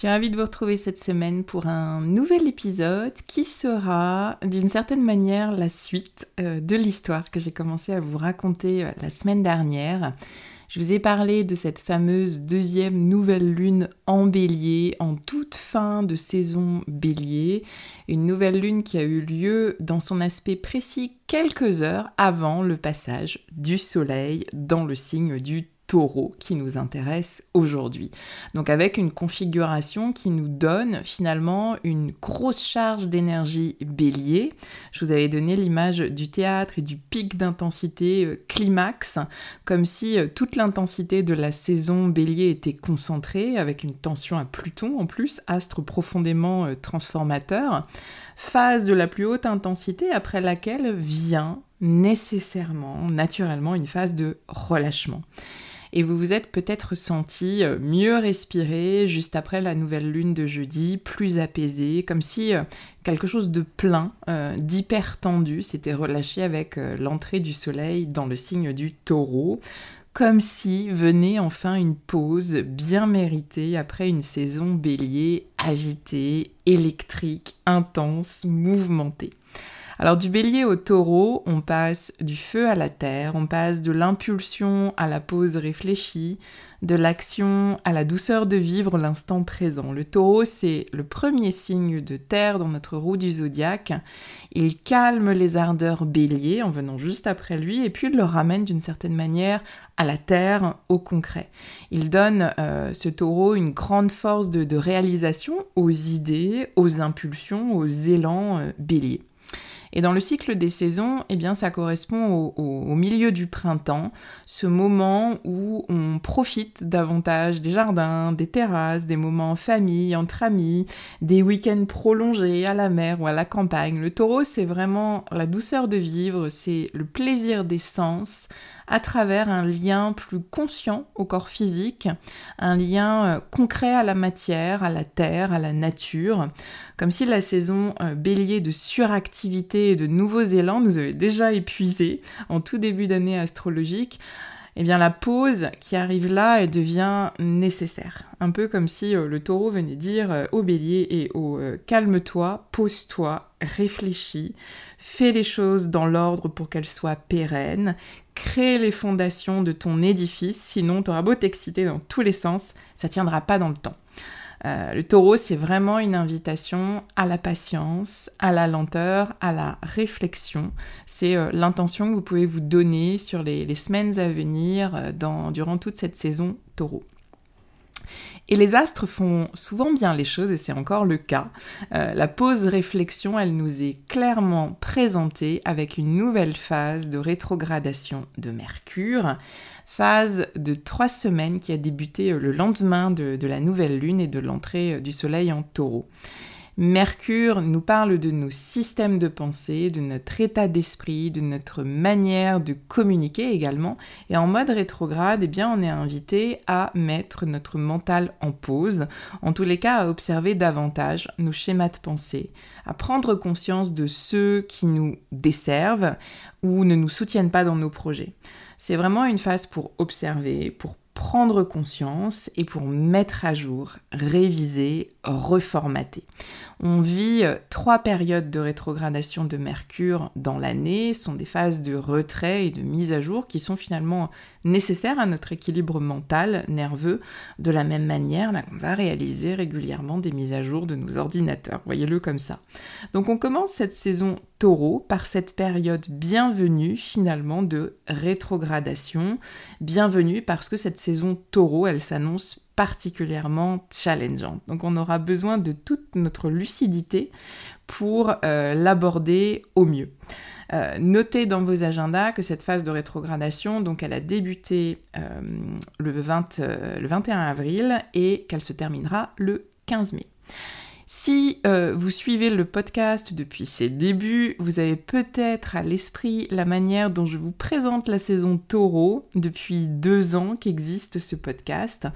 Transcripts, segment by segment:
Je suis ravie de vous retrouver cette semaine pour un nouvel épisode qui sera d'une certaine manière la suite euh, de l'histoire que j'ai commencé à vous raconter euh, la semaine dernière. Je vous ai parlé de cette fameuse deuxième nouvelle lune en bélier, en toute fin de saison bélier. Une nouvelle lune qui a eu lieu dans son aspect précis quelques heures avant le passage du soleil dans le signe du taureau qui nous intéresse aujourd'hui. Donc avec une configuration qui nous donne finalement une grosse charge d'énergie bélier. Je vous avais donné l'image du théâtre et du pic d'intensité euh, climax, comme si euh, toute l'intensité de la saison bélier était concentrée avec une tension à Pluton en plus, astre profondément euh, transformateur. Phase de la plus haute intensité après laquelle vient nécessairement, naturellement, une phase de relâchement et vous vous êtes peut-être senti euh, mieux respirer juste après la nouvelle lune de jeudi, plus apaisé, comme si euh, quelque chose de plein, euh, d'hyper tendu s'était relâché avec l'entrée du soleil dans le signe du taureau comme si venait enfin une pause bien méritée après une saison bélier agitée, électrique, intense, mouvementée. Alors du bélier au taureau, on passe du feu à la terre, on passe de l'impulsion à la pause réfléchie, de l'action à la douceur de vivre l'instant présent. Le taureau, c'est le premier signe de terre dans notre roue du zodiaque. Il calme les ardeurs bélier en venant juste après lui et puis il le ramène d'une certaine manière à la terre, au concret. Il donne euh, ce taureau une grande force de, réalisation aux idées, aux impulsions, aux élans euh, bélier. Et dans le cycle des saisons, eh bien, ça correspond au, milieu du printemps, ce moment où on profite davantage des jardins, des terrasses, des moments en famille, entre amis, des week-ends prolongés à la mer ou à la campagne. Le taureau, c'est vraiment la douceur de vivre, c'est le plaisir des sens, à travers un lien plus conscient au corps physique, un lien euh, concret à la matière, à la terre, à la nature, comme si la saison euh, bélier de suractivité et de nouveaux élans nous avait déjà épuisés en tout début d'année astrologique. Eh bien la pause qui arrive là, elle devient nécessaire. Un peu comme si euh, le taureau venait dire au bélier et au calme-toi, pose-toi, réfléchis, fais les choses dans l'ordre pour qu'elles soient pérennes, crée les fondations de ton édifice, sinon tu auras beau t'exciter dans tous les sens, ça tiendra pas dans le temps. Euh, le taureau, c'est vraiment une invitation à la patience, à la lenteur, à la réflexion. C'est euh, l'intention que vous pouvez vous donner sur les, semaines à venir euh, durant toute cette saison taureau. Et les astres font souvent bien les choses, et c'est encore le cas. Euh, la pause réflexion, elle nous est clairement présentée avec une nouvelle phase de rétrogradation de Mercure, phase de trois semaines qui a débuté euh, le lendemain de, la nouvelle lune et de l'entrée euh, du Soleil en taureau. Mercure nous parle de nos systèmes de pensée, de notre état d'esprit, de notre manière de communiquer également. Et en mode rétrograde, eh bien, on est invité à mettre notre mental en pause, en tous les cas à observer davantage nos schémas de pensée, à prendre conscience de ceux qui nous desservent ou ne nous soutiennent pas dans nos projets. C'est vraiment une phase pour observer, pour prendre conscience et pour mettre à jour, réviser, reformater. On vit euh, trois périodes de rétrogradation de Mercure dans l'année, ce sont des phases de retrait et de mise à jour qui sont finalement nécessaires à notre équilibre mental, nerveux, de la même manière bah, qu'on va réaliser régulièrement des mises à jour de nos ordinateurs, voyez-le comme ça. Donc on commence cette saison taureau par cette période bienvenue finalement de rétrogradation, bienvenue parce que cette saison taureau, elle s'annonce particulièrement challengeante. Donc on aura besoin de toute notre lucidité pour euh, l'aborder au mieux. Euh, notez dans vos agendas que cette phase de rétrogradation, donc elle a débuté euh, le, 20, le 21 avril et qu'elle se terminera le 15 mai. Si euh, vous suivez le podcast depuis ses débuts, vous avez peut-être à l'esprit la manière dont je vous présente la saison taureau depuis deux ans qu'existe ce podcast.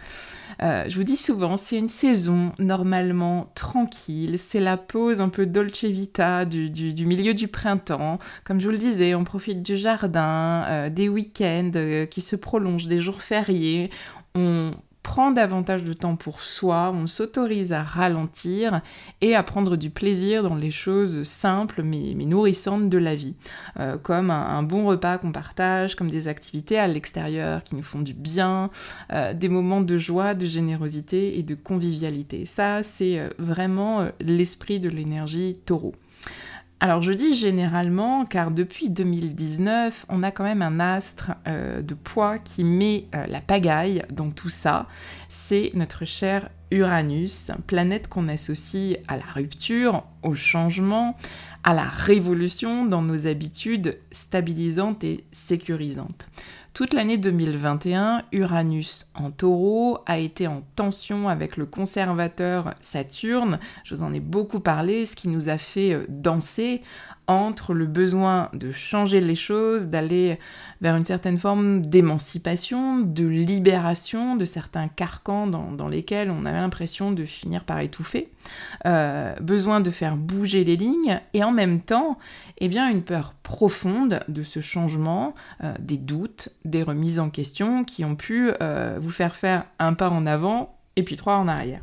Euh, je vous dis souvent, c'est une saison normalement tranquille, c'est la pause un peu dolce vita du, milieu du printemps. Comme je vous le disais, on profite du jardin, euh, des week-ends qui se prolongent, des jours fériés. On prend davantage de temps pour soi, on s'autorise à ralentir et à prendre du plaisir dans les choses simples mais, nourrissantes de la vie, euh, comme un, bon repas qu'on partage, comme des activités à l'extérieur qui nous font du bien, euh, des moments de joie, de générosité et de convivialité. Ça, c'est euh, vraiment l'esprit de l'énergie taureau. Alors je dis généralement car depuis 2019, on a quand même un astre euh, de poids qui met euh, la pagaille dans tout ça. C'est notre cher Uranus, planète qu'on associe à la rupture, au changement, à la révolution dans nos habitudes stabilisantes et sécurisantes. Toute l'année 2021, Uranus en taureau a été en tension avec le conservateur Saturne. Je vous en ai beaucoup parlé, ce qui nous a fait euh, danser entre le besoin de changer les choses, d'aller vers une certaine forme d'émancipation, de libération de certains carcans dans, lesquels on avait l'impression de finir par étouffer, euh, besoin de faire bouger les lignes, et en même temps, eh bien, une peur profonde de ce changement, euh, des doutes, des remises en question qui ont pu euh, vous faire faire un pas en avant et puis trois en arrière.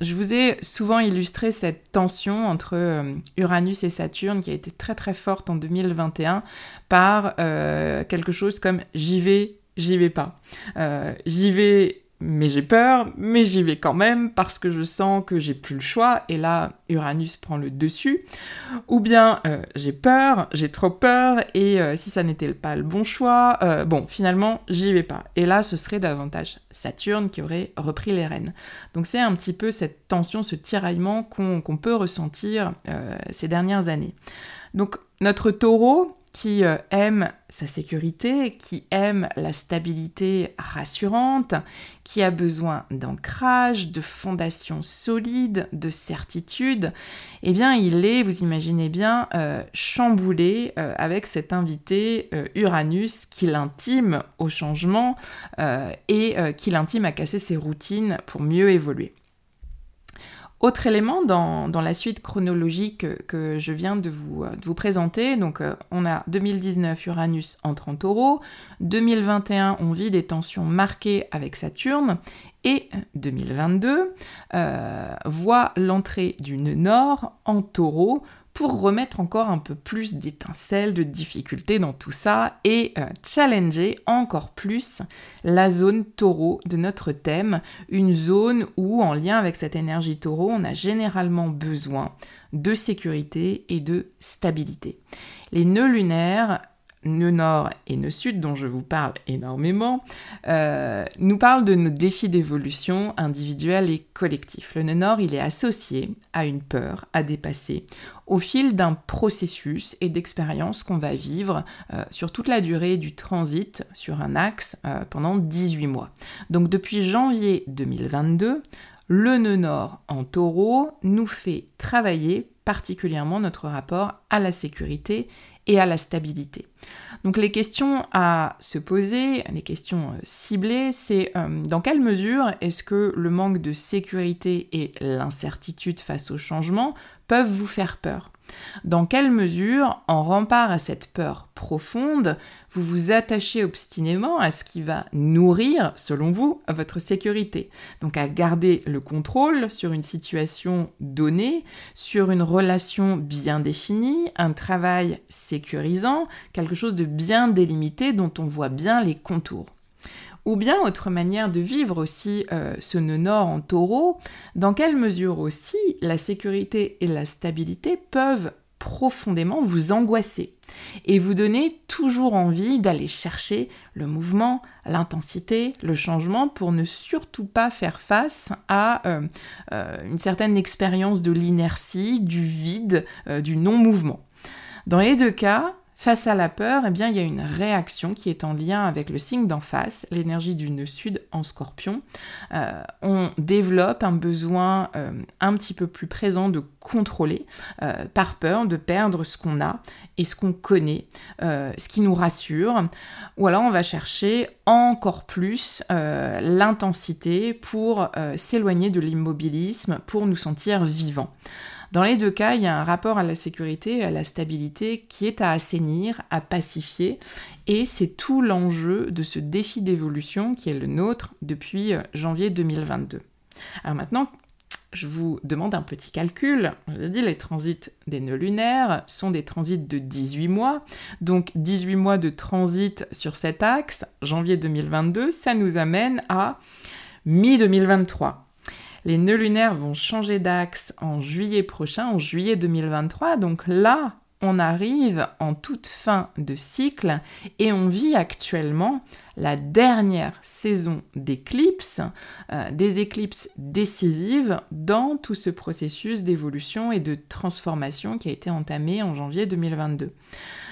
Je vous ai souvent illustré cette tension entre euh, Uranus et Saturne qui a été très très forte en 2021 par euh, quelque chose comme j'y vais, j'y vais pas. Euh, j'y vais mais j'ai peur, mais j'y vais quand même parce que je sens que j'ai plus le choix et là Uranus prend le dessus. Ou bien euh, j'ai peur, j'ai trop peur et euh, si ça n'était pas le bon choix, euh, bon finalement j'y vais pas. Et là ce serait davantage Saturne qui aurait repris les rênes. Donc c'est un petit peu cette tension, ce tiraillement qu'on peut ressentir ces dernières années. Donc notre taureau, qui euh, aime sa sécurité, qui aime la stabilité rassurante, qui a besoin d'ancrage, de fondations solides, de certitude, eh bien il est, vous imaginez bien, euh, chamboulé euh, avec cet invité Uranus qui l'intime au changement et qui l'intime à casser ses routines pour mieux évoluer. Autre élément dans, la suite chronologique que, je viens de vous, vous présenter, donc euh, on a 2019 Uranus entre en taureau, 2021 on vit des tensions marquées avec Saturne, et 2022 euh, voit l'entrée d'une nord en taureau pour remettre encore un peu plus d'étincelles, de difficultés dans tout ça et euh, challenger encore plus la zone taureau de notre thème, une zone où en lien avec cette énergie taureau, on a généralement besoin de sécurité et de stabilité. Les nœuds lunaires nœud nord et nœud sud, dont je vous parle énormément, euh, nous parlent de nos défis d'évolution individuels et collectifs. Le nœud nord, il est associé à une peur à dépasser au fil d'un processus et d'expériences qu'on va vivre euh, sur toute la durée du transit sur un axe euh, pendant 18 mois. Donc depuis janvier 2022, Le nœud nord en taureau nous fait travailler particulièrement notre rapport à la sécurité et à la stabilité. Donc les questions à se poser, les questions euh, ciblées, c'est euh, dans quelle mesure est-ce que le manque de sécurité et l'incertitude face au changement peuvent vous faire peur? Dans quelle mesure, en rempart à cette peur profonde, vous vous attachez obstinément à ce qui va nourrir, selon vous, votre sécurité? Donc à garder le contrôle sur une situation donnée, sur une relation bien définie, un travail sécurisant, quelque chose de bien délimité dont on voit bien les contours. Ou bien autre manière de vivre aussi euh, ce nœud nord en taureau, dans quelle mesure aussi la sécurité et la stabilité peuvent profondément vous angoisser et vous donner toujours envie d'aller chercher le mouvement, l'intensité, le changement pour ne surtout pas faire face à euh, euh, une certaine expérience de l'inertie, du vide, du non-mouvement. Dans les deux cas, Face à la peur, eh bien, il y a une réaction qui est en lien avec le signe d'en face, l'énergie du nœud sud en scorpion. Euh, on développe un besoin euh, un petit peu plus présent de contrôler, euh, par peur de perdre ce qu'on a et ce qu'on connaît, ce qui nous rassure. Ou alors on va chercher encore plus l'intensité pour s'éloigner de l'immobilisme, pour nous sentir vivants. Dans les deux cas, il y a un rapport à la sécurité et à la stabilité qui est à assainir, à pacifier, et c'est tout l'enjeu de ce défi d'évolution qui est le nôtre depuis euh, janvier 2022. Alors maintenant, je vous demande un petit calcul. Je dit, les transits des nœuds lunaires sont des transits de 18 mois. Donc 18 mois de transit sur cet axe, janvier 2022, ça nous amène à mi-2023. Les nœuds lunaires vont changer d'axe en juillet prochain, en juillet 2023. Donc là, on arrive en toute fin de cycle et on vit actuellement la dernière saison d'éclipses, euh, des éclipses décisives dans tout ce processus d'évolution et de transformation qui a été entamé en janvier 2022.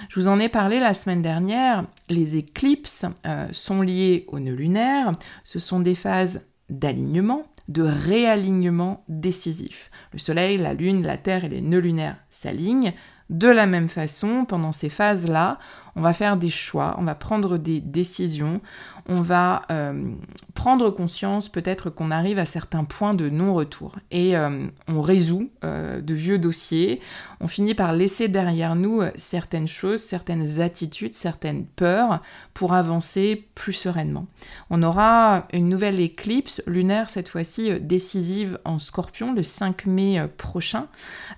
Je vous en ai parlé la semaine dernière, les éclipses euh, sont liées aux nœuds lunaires, ce sont des phases d'alignement, de réalignement décisif. Le Soleil, la Lune, la Terre et les nœuds lunaires s'alignent. De la même façon, pendant ces phases-là, on va faire des choix, on va prendre des décisions, on va euh, prendre conscience peut-être qu'on arrive à certains points de non-retour et euh, on résout euh, de vieux dossiers, on finit par laisser derrière nous certaines choses, certaines attitudes, certaines peurs pour avancer plus sereinement. On aura une nouvelle éclipse lunaire cette fois-ci décisive en scorpion le 5 mai prochain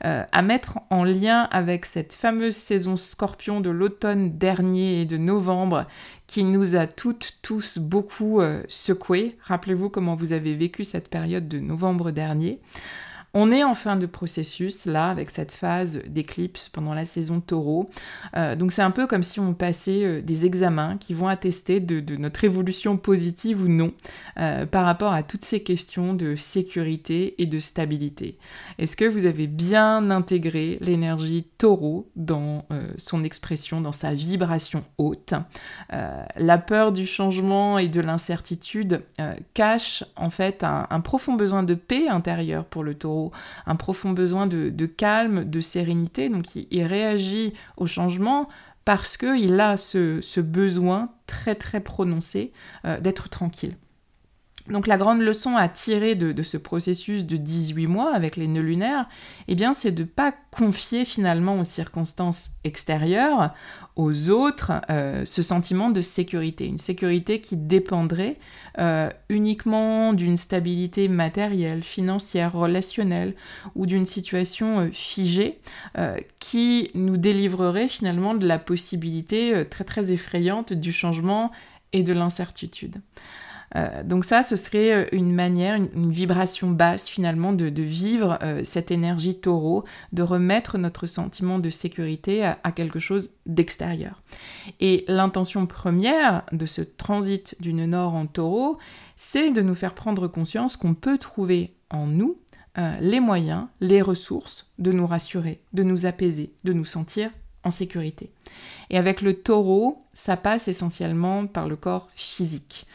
à mettre en lien avec cette fameuse saison scorpion de l'automne dernier et de novembre qui nous a toutes, tous beaucoup euh, secoués. Rappelez-vous comment vous avez vécu cette période de novembre dernier. On est en fin de processus là avec cette phase d'éclipse pendant la saison taureau. Euh, donc c'est un peu comme si on passait euh, des examens qui vont attester de, notre évolution positive ou non euh, par rapport à toutes ces questions de sécurité et de stabilité. Est-ce que vous avez bien intégré l'énergie taureau dans son expression, dans sa vibration haute? La peur du changement et de l'incertitude cache en fait un profond besoin de paix intérieure pour le taureau un profond besoin de, calme, de sérénité. Donc il, réagit au changement parce qu'il a ce, besoin très très prononcé euh, d'être tranquille. Donc la grande leçon à tirer de, ce processus de 18 mois avec les nœuds lunaires, eh bien c'est de ne pas confier finalement aux circonstances extérieures, aux autres, euh, ce sentiment de sécurité. Une sécurité qui dépendrait euh, uniquement d'une stabilité matérielle, financière, relationnelle ou d'une situation euh, figée qui nous délivrerait finalement de la possibilité très très effrayante du changement et de l'incertitude. Euh, donc ça, ce serait euh, une manière, une, vibration basse finalement de, vivre euh, cette énergie taureau, de remettre notre sentiment de sécurité à, quelque chose d'extérieur. Et l'intention première de ce transit du nord en taureau, c'est de nous faire prendre conscience qu'on peut trouver en nous les moyens, les ressources de nous rassurer, de nous apaiser, de nous sentir en sécurité. Et avec le taureau, ça passe essentiellement par le corps physique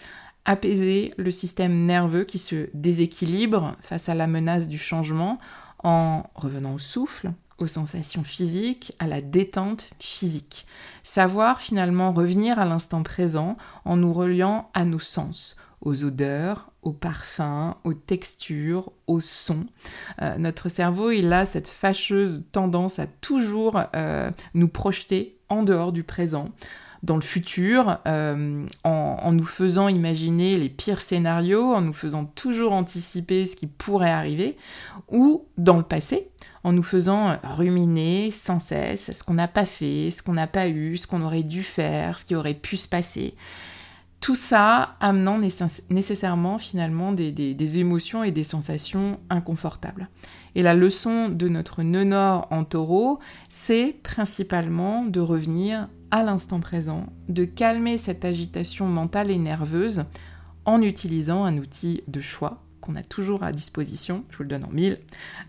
apaiser le système nerveux qui se déséquilibre face à la menace du changement en revenant au souffle, aux sensations physiques, à la détente physique. Savoir finalement revenir à l'instant présent en nous reliant à nos sens, aux odeurs, aux parfums, aux textures, aux sons. Euh, notre cerveau, il a cette fâcheuse tendance à toujours euh, nous projeter en dehors du présent, dans le futur, euh, en, nous faisant imaginer les pires scénarios, en nous faisant toujours anticiper ce qui pourrait arriver, ou dans le passé, en nous faisant ruminer sans cesse ce qu'on n'a pas fait, ce qu'on n'a pas eu, ce qu'on aurait dû faire, ce qui aurait pu se passer. Tout ça amenant nécessairement finalement des, émotions et des sensations inconfortables. Et la leçon de notre nœud nord en taureau, c'est principalement de revenir à l'instant présent, de calmer cette agitation mentale et nerveuse en utilisant un outil de choix qu'on a toujours à disposition, je vous le donne en mille,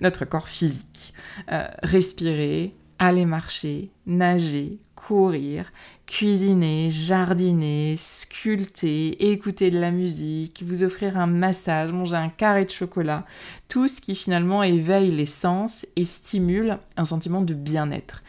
notre corps physique. Euh, respirer, aller marcher, nager, courir, cuisiner, jardiner, sculpter, écouter de la musique, vous offrir un massage, manger un carré de chocolat, tout ce qui finalement éveille les sens et stimule un sentiment de bien-être.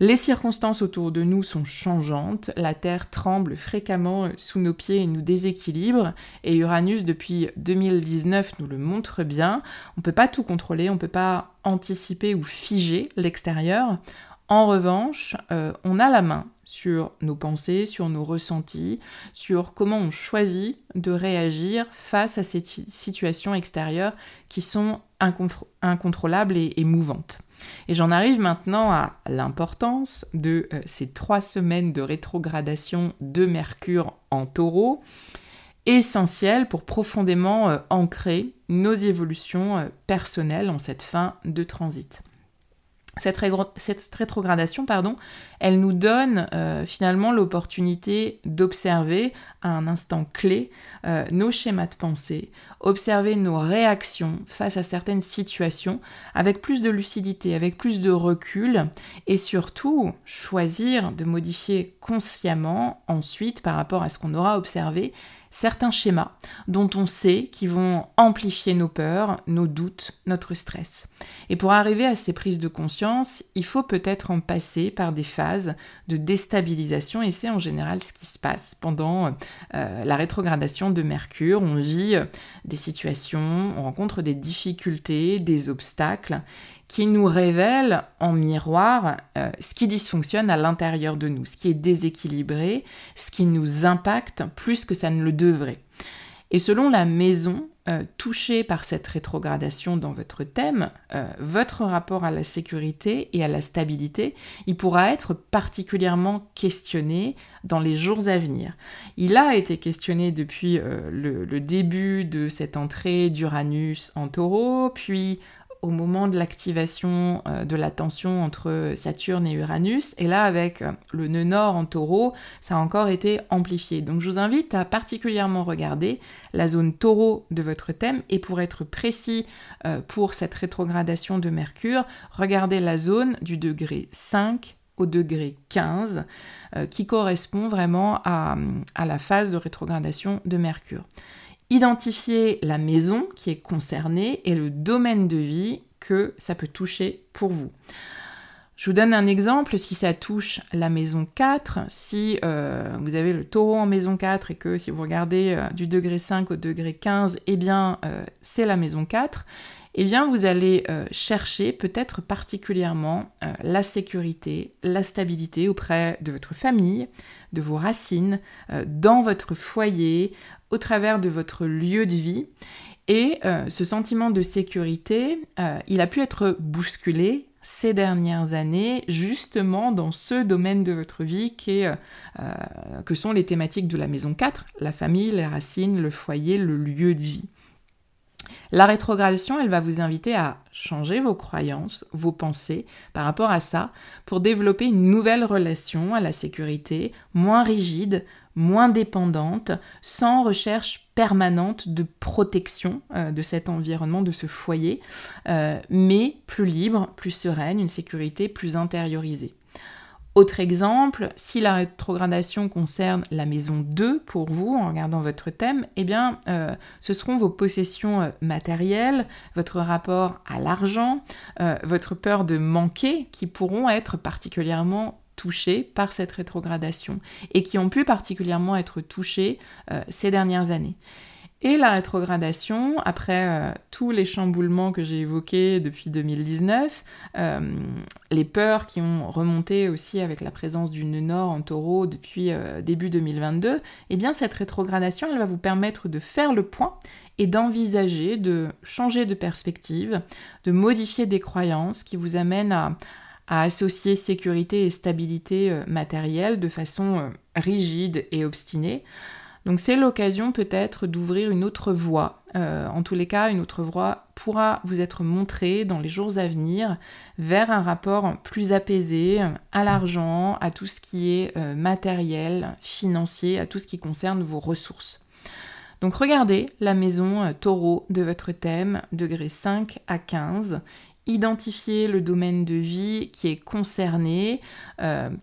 Les circonstances autour de nous sont changeantes, la Terre tremble fréquemment sous nos pieds et nous déséquilibre, et Uranus depuis 2019 nous le montre bien. On ne peut pas tout contrôler, on ne peut pas anticiper ou figer l'extérieur. En revanche, euh, on a la main sur nos pensées, sur nos ressentis, sur comment on choisit de réagir face à ces situations extérieures qui sont incontrôlables et mouvantes. Et j'en arrive maintenant à l'importance de euh, ces trois semaines de rétrogradation de Mercure en taureau, essentielles pour profondément euh, ancrer nos évolutions euh, personnelles en cette fin de transit. Cette, rétrogradation, pardon, elle nous donne euh, finalement l'opportunité d'observer à un instant clé euh, nos schémas de pensée, observer nos réactions face à certaines situations avec plus de lucidité, avec plus de recul et surtout choisir de modifier consciemment ensuite par rapport à ce qu'on aura observé certains schémas dont on sait qu'ils vont amplifier nos peurs, nos doutes, notre stress. Et pour arriver à ces prises de conscience, il faut peut-être en passer par des phases de déstabilisation et c'est en général ce qui se passe pendant euh, la rétrogradation de Mercure. On vit euh, des situations, on rencontre des difficultés, des obstacles qui nous révèle en miroir euh, ce qui dysfonctionne à l'intérieur de nous, ce qui est déséquilibré, ce qui nous impacte plus que ça ne le devrait. Et selon la maison euh, touchée par cette rétrogradation dans votre thème, euh, votre rapport à la sécurité et à la stabilité, il pourra être particulièrement questionné dans les jours à venir. Il a été questionné depuis le, début de cette entrée d'Uranus en taureau, puis au moment de l'activation euh, de la tension entre Saturne et Uranus. Et là, avec euh, le nœud nord en taureau, ça a encore été amplifié. Donc je vous invite à particulièrement regarder la zone taureau de votre thème. Et pour être précis euh, pour cette rétrogradation de Mercure, regardez la zone du degré 5 au degré 15, qui correspond vraiment à la phase de rétrogradation de Mercure. Identifier la maison qui est concernée et le domaine de vie que ça peut toucher pour vous. Je vous donne un exemple, si ça touche la maison 4, si euh, vous avez le taureau en maison 4 et que si vous regardez euh, du degré 5 au degré 15, eh bien euh, c'est la maison 4, eh bien vous allez chercher peut-être particulièrement la sécurité, la stabilité auprès de votre famille, de vos racines, dans votre foyer, au travers de votre lieu de vie. Et euh, ce sentiment de sécurité, euh, il a pu être bousculé ces dernières années, justement dans ce domaine de votre vie euh, que sont les thématiques de la maison 4, la famille, les racines, le foyer, le lieu de vie. La rétrogradation, elle va vous inviter à changer vos croyances, vos pensées par rapport à ça, pour développer une nouvelle relation à la sécurité, moins rigide, moins dépendante, sans recherche permanente de protection euh, de cet environnement, de ce foyer, euh, mais plus libre, plus sereine, une sécurité plus intériorisée. Autre exemple, si la rétrogradation concerne la maison 2 pour vous, en regardant votre thème, eh bien, euh, ce seront vos possessions matérielles, votre rapport à l'argent, votre peur de manquer qui pourront être particulièrement touchés par cette rétrogradation et qui ont pu particulièrement être touchés ces dernières années. Et la rétrogradation, après euh, tous les chamboulements que j'ai évoqués depuis 2019, euh, les peurs qui ont remonté aussi avec la présence du nœud nord en taureau depuis euh, début 2022, eh bien cette rétrogradation, elle va vous permettre de faire le point et d'envisager, de changer de perspective, de modifier des croyances qui vous amènent à, à associer sécurité et stabilité matérielle de façon rigide et obstinée. Donc c'est l'occasion peut-être d'ouvrir une autre voie. Euh, en tous les cas, une autre voie pourra vous être montrée dans les jours à venir vers un rapport plus apaisé à l'argent, à tout ce qui est euh, matériel, financier, à tout ce qui concerne vos ressources. Donc regardez la maison euh, taureau de votre thème, degré 5 à 15 identifiez le domaine de vie qui est concerné,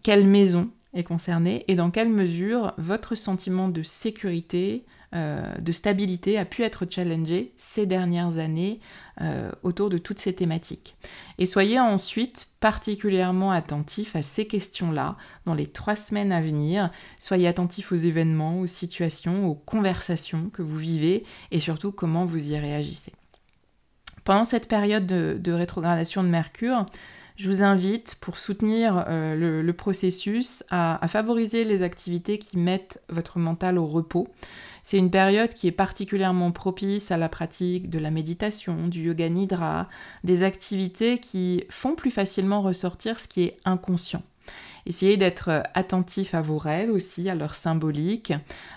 quelle maison est concerné et dans quelle mesure votre sentiment de sécurité, euh, de stabilité a pu être challengé ces dernières années euh, autour de toutes ces thématiques. Et soyez ensuite particulièrement attentif à ces questions-là dans les trois semaines à venir. Soyez attentif aux événements, aux situations, aux conversations que vous vivez et surtout comment vous y réagissez. Pendant cette période de rétrogradation de Mercure, je vous invite, pour soutenir euh, le, processus, à, favoriser les activités qui mettent votre mental au repos. C'est une période qui est particulièrement propice à la pratique de la méditation, du yoga nidra, des activités qui font plus facilement ressortir ce qui est inconscient. Essayez d'être attentif à vos rêves aussi, à leur symbolique.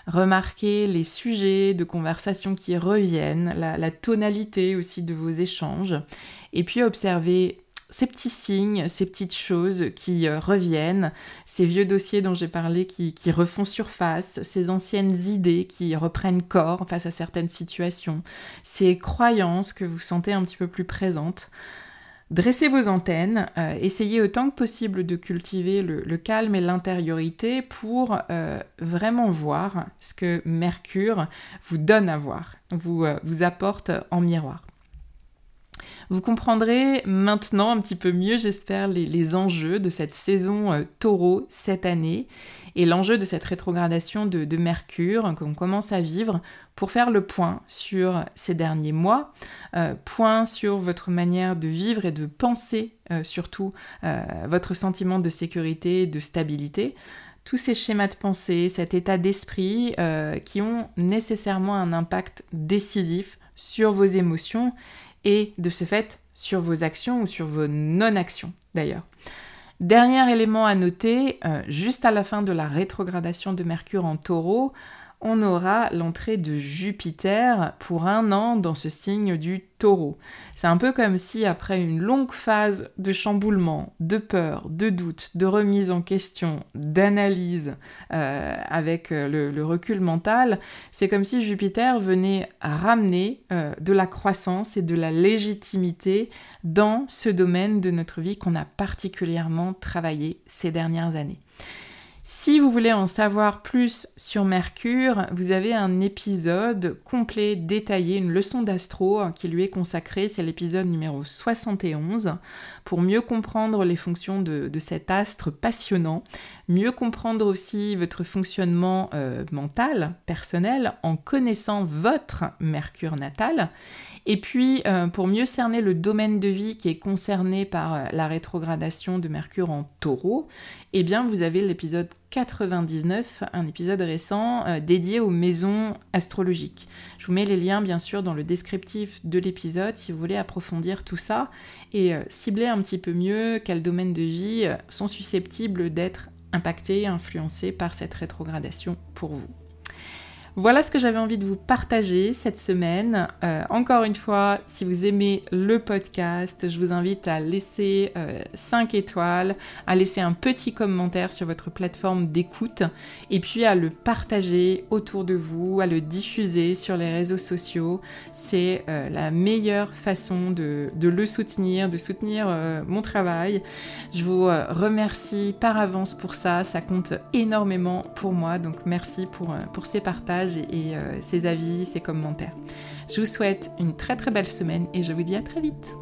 Remarquez les sujets de conversation qui reviennent, la, tonalité aussi de vos échanges. Et puis observez ces petits signes, ces petites choses qui euh, reviennent, ces vieux dossiers dont j'ai parlé qui, refont surface, ces anciennes idées qui reprennent corps face à certaines situations, ces croyances que vous sentez un petit peu plus présentes. Dressez vos antennes, euh, essayez autant que possible de cultiver le, calme et l'intériorité pour euh, vraiment voir ce que Mercure vous donne à voir, vous, vous apporte en miroir. Vous comprendrez maintenant un petit peu mieux, j'espère, les, enjeux de cette saison euh, taureau cette année et l'enjeu de cette rétrogradation de, Mercure qu'on commence à vivre pour faire le point sur ces derniers mois, euh, point sur votre manière de vivre et de penser euh, surtout votre sentiment de sécurité, de stabilité. Tous ces schémas de pensée, cet état d'esprit qui ont nécessairement un impact décisif sur vos émotions et de ce fait sur vos actions ou sur vos non-actions d'ailleurs. Dernier élément à noter, euh, juste à la fin de la rétrogradation de Mercure en taureau, on aura l'entrée de Jupiter pour un an dans ce signe du taureau. C'est un peu comme si après une longue phase de chamboulement, de peur, de doute, de remise en question, d'analyse euh, avec euh, le, recul mental, c'est comme si Jupiter venait ramener euh, de la croissance et de la légitimité dans ce domaine de notre vie qu'on a particulièrement travaillé ces dernières années. Si vous voulez en savoir plus sur Mercure, vous avez un épisode complet, détaillé, une leçon d'astro qui lui est consacrée, c'est l'épisode numéro 71, pour mieux comprendre les fonctions de, cet astre passionnant, mieux comprendre aussi votre fonctionnement euh, mental, personnel, en connaissant votre Mercure natal, et puis, euh, pour mieux cerner le domaine de vie qui est concerné par euh, la rétrogradation de Mercure en taureau, eh bien, vous avez l'épisode 99, un épisode récent euh, dédié aux maisons astrologiques. Je vous mets les liens, bien sûr, dans le descriptif de l'épisode si vous voulez approfondir tout ça et cibler un petit peu mieux quels domaines de vie sont susceptibles d'être impactés, influencés par cette rétrogradation pour vous. Voilà ce que j'avais envie de vous partager cette semaine. Euh, encore une fois, si vous aimez le podcast, je vous invite à laisser 5 euh, étoiles, à laisser un petit commentaire sur votre plateforme d'écoute et puis à le partager autour de vous, à le diffuser sur les réseaux sociaux. C'est euh, la meilleure façon de, le soutenir, de soutenir mon travail. Je vous remercie par avance pour ça, ça compte énormément pour moi, donc merci pour, pour ces partages et, euh, ses avis, ses commentaires. Je vous souhaite une très très belle semaine et je vous dis à très vite.